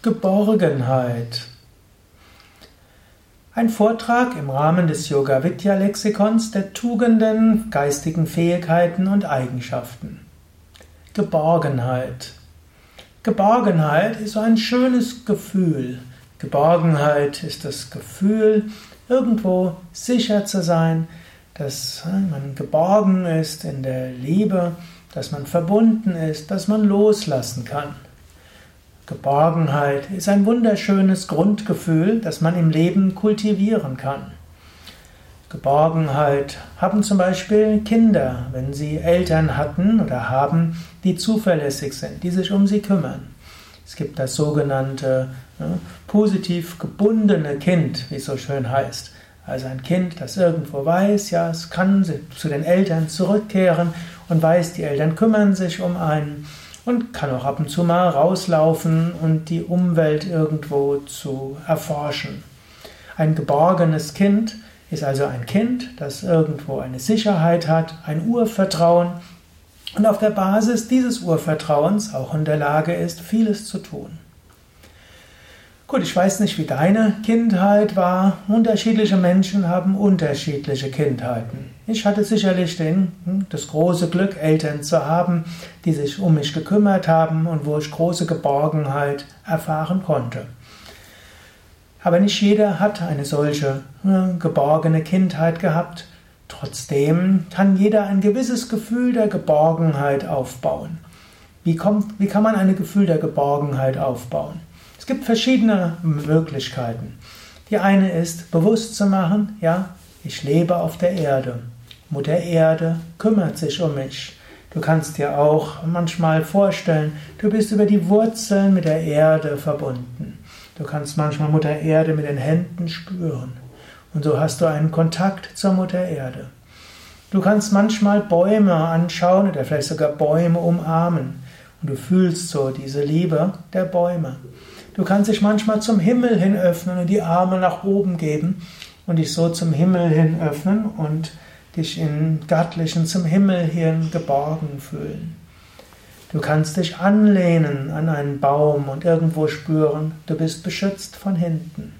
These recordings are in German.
Geborgenheit. Ein Vortrag im Rahmen des Yoga Vidya Lexikons der Tugenden, geistigen Fähigkeiten und Eigenschaften. Geborgenheit. Geborgenheit ist ein schönes Gefühl. Geborgenheit ist das Gefühl, irgendwo sicher zu sein, dass man geborgen ist in der Liebe, dass man verbunden ist, dass man loslassen kann. Geborgenheit ist ein wunderschönes Grundgefühl, das man im Leben kultivieren kann. Geborgenheit haben zum Beispiel Kinder, wenn sie Eltern hatten oder haben, die zuverlässig sind, die sich um sie kümmern. Es gibt das sogenannte ne, positiv gebundene Kind, wie es so schön heißt. Also ein Kind, das irgendwo weiß, ja, es kann zu den Eltern zurückkehren und weiß, die Eltern kümmern sich um einen und kann auch ab und zu mal rauslaufen und die Umwelt irgendwo zu erforschen. Ein geborgenes Kind ist also ein Kind, das irgendwo eine Sicherheit hat, ein Urvertrauen und auf der Basis dieses Urvertrauens auch in der Lage ist, vieles zu tun. Gut, ich weiß nicht, wie deine Kindheit war. Unterschiedliche Menschen haben unterschiedliche Kindheiten. Ich hatte sicherlich den, hm, das große Glück, Eltern zu haben, die sich um mich gekümmert haben und wo ich große Geborgenheit erfahren konnte. Aber nicht jeder hat eine solche hm, geborgene Kindheit gehabt. Trotzdem kann jeder ein gewisses Gefühl der Geborgenheit aufbauen. Wie, kommt, wie kann man ein Gefühl der Geborgenheit aufbauen? Gibt verschiedene Möglichkeiten. Die eine ist, bewusst zu machen, ja, ich lebe auf der Erde. Mutter Erde kümmert sich um mich. Du kannst dir auch manchmal vorstellen, du bist über die Wurzeln mit der Erde verbunden. Du kannst manchmal Mutter Erde mit den Händen spüren. Und so hast du einen Kontakt zur Mutter Erde. Du kannst manchmal Bäume anschauen oder vielleicht sogar Bäume umarmen. Und du fühlst so diese Liebe der Bäume. Du kannst dich manchmal zum Himmel hin öffnen und die Arme nach oben geben und dich so zum Himmel hin öffnen und dich in Göttlichen zum Himmel hin geborgen fühlen. Du kannst dich anlehnen an einen Baum und irgendwo spüren, du bist beschützt von hinten.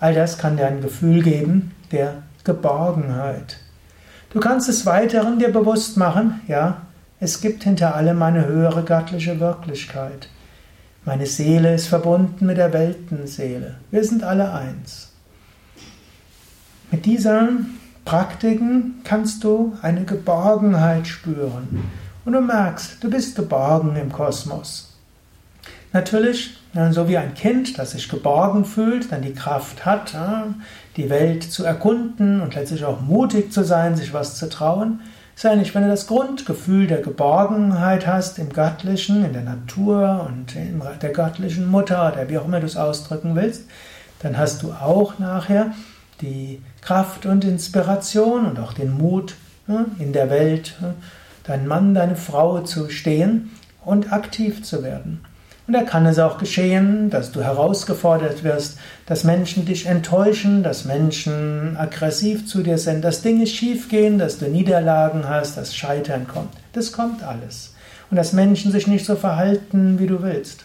All das kann dir ein Gefühl geben der Geborgenheit. Du kannst es weiteren dir bewusst machen, ja, es gibt hinter allem eine höhere göttliche Wirklichkeit. Meine Seele ist verbunden mit der Weltenseele. Wir sind alle eins. Mit diesen Praktiken kannst du eine Geborgenheit spüren. Und du merkst, du bist geborgen im Kosmos. Natürlich, so wie ein Kind, das sich geborgen fühlt, dann die Kraft hat, die Welt zu erkunden und letztlich auch mutig zu sein, sich was zu trauen, Sei nicht, wenn du das Grundgefühl der Geborgenheit hast im Göttlichen, in der Natur und in der göttlichen Mutter oder wie auch immer du es ausdrücken willst, dann hast du auch nachher die Kraft und Inspiration und auch den Mut, in der Welt dein Mann, deine Frau zu stehen und aktiv zu werden. Und da kann es auch geschehen, dass du herausgefordert wirst, dass Menschen dich enttäuschen, dass Menschen aggressiv zu dir sind, dass Dinge schiefgehen, dass du Niederlagen hast, dass Scheitern kommt. Das kommt alles. Und dass Menschen sich nicht so verhalten, wie du willst.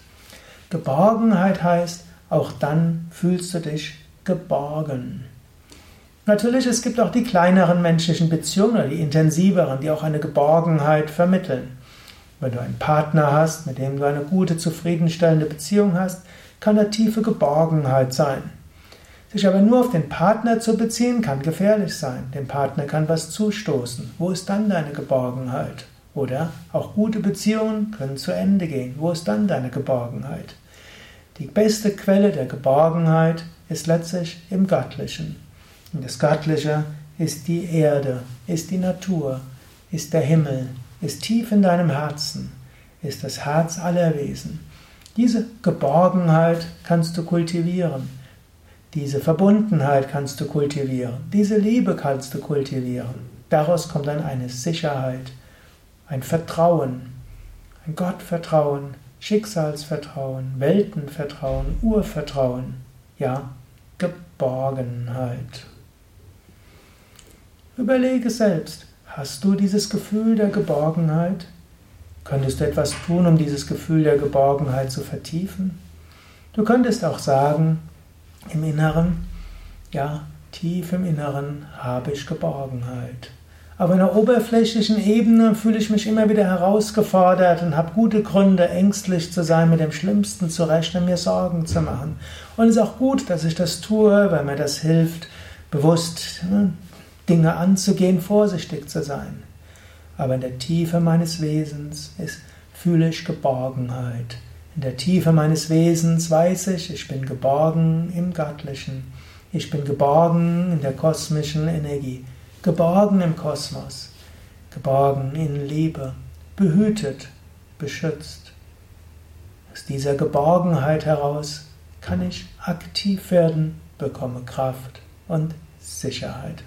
Geborgenheit heißt, auch dann fühlst du dich geborgen. Natürlich, es gibt auch die kleineren menschlichen Beziehungen die intensiveren, die auch eine Geborgenheit vermitteln. Wenn du einen Partner hast, mit dem du eine gute, zufriedenstellende Beziehung hast, kann da tiefe Geborgenheit sein. Sich aber nur auf den Partner zu beziehen, kann gefährlich sein. Dem Partner kann was zustoßen. Wo ist dann deine Geborgenheit? Oder auch gute Beziehungen können zu Ende gehen. Wo ist dann deine Geborgenheit? Die beste Quelle der Geborgenheit ist letztlich im Göttlichen. Und das Göttliche ist die Erde, ist die Natur, ist der Himmel, ist tief in deinem Herzen, ist das Herz aller Wesen. Diese Geborgenheit kannst du kultivieren. Diese Verbundenheit kannst du kultivieren. Diese Liebe kannst du kultivieren. Daraus kommt dann eine Sicherheit, ein Vertrauen, ein Gottvertrauen, Schicksalsvertrauen, Weltenvertrauen, Urvertrauen, ja, Geborgenheit. Überlege selbst, Hast du dieses Gefühl der Geborgenheit? Könntest du etwas tun, um dieses Gefühl der Geborgenheit zu vertiefen? Du könntest auch sagen, im Inneren, ja, tief im Inneren habe ich Geborgenheit. Auf einer oberflächlichen Ebene fühle ich mich immer wieder herausgefordert und habe gute Gründe, ängstlich zu sein, mit dem Schlimmsten zu rechnen, mir Sorgen zu machen. Und es ist auch gut, dass ich das tue, weil mir das hilft, bewusst ne, Dinge anzugehen, vorsichtig zu sein. Aber in der Tiefe meines Wesens ist, fühle ich Geborgenheit. In der Tiefe meines Wesens weiß ich, ich bin geborgen im Göttlichen. Ich bin geborgen in der kosmischen Energie geborgen im Kosmos, geborgen in Liebe, behütet, beschützt. Aus dieser Geborgenheit heraus kann ich aktiv werden, bekomme Kraft und Sicherheit.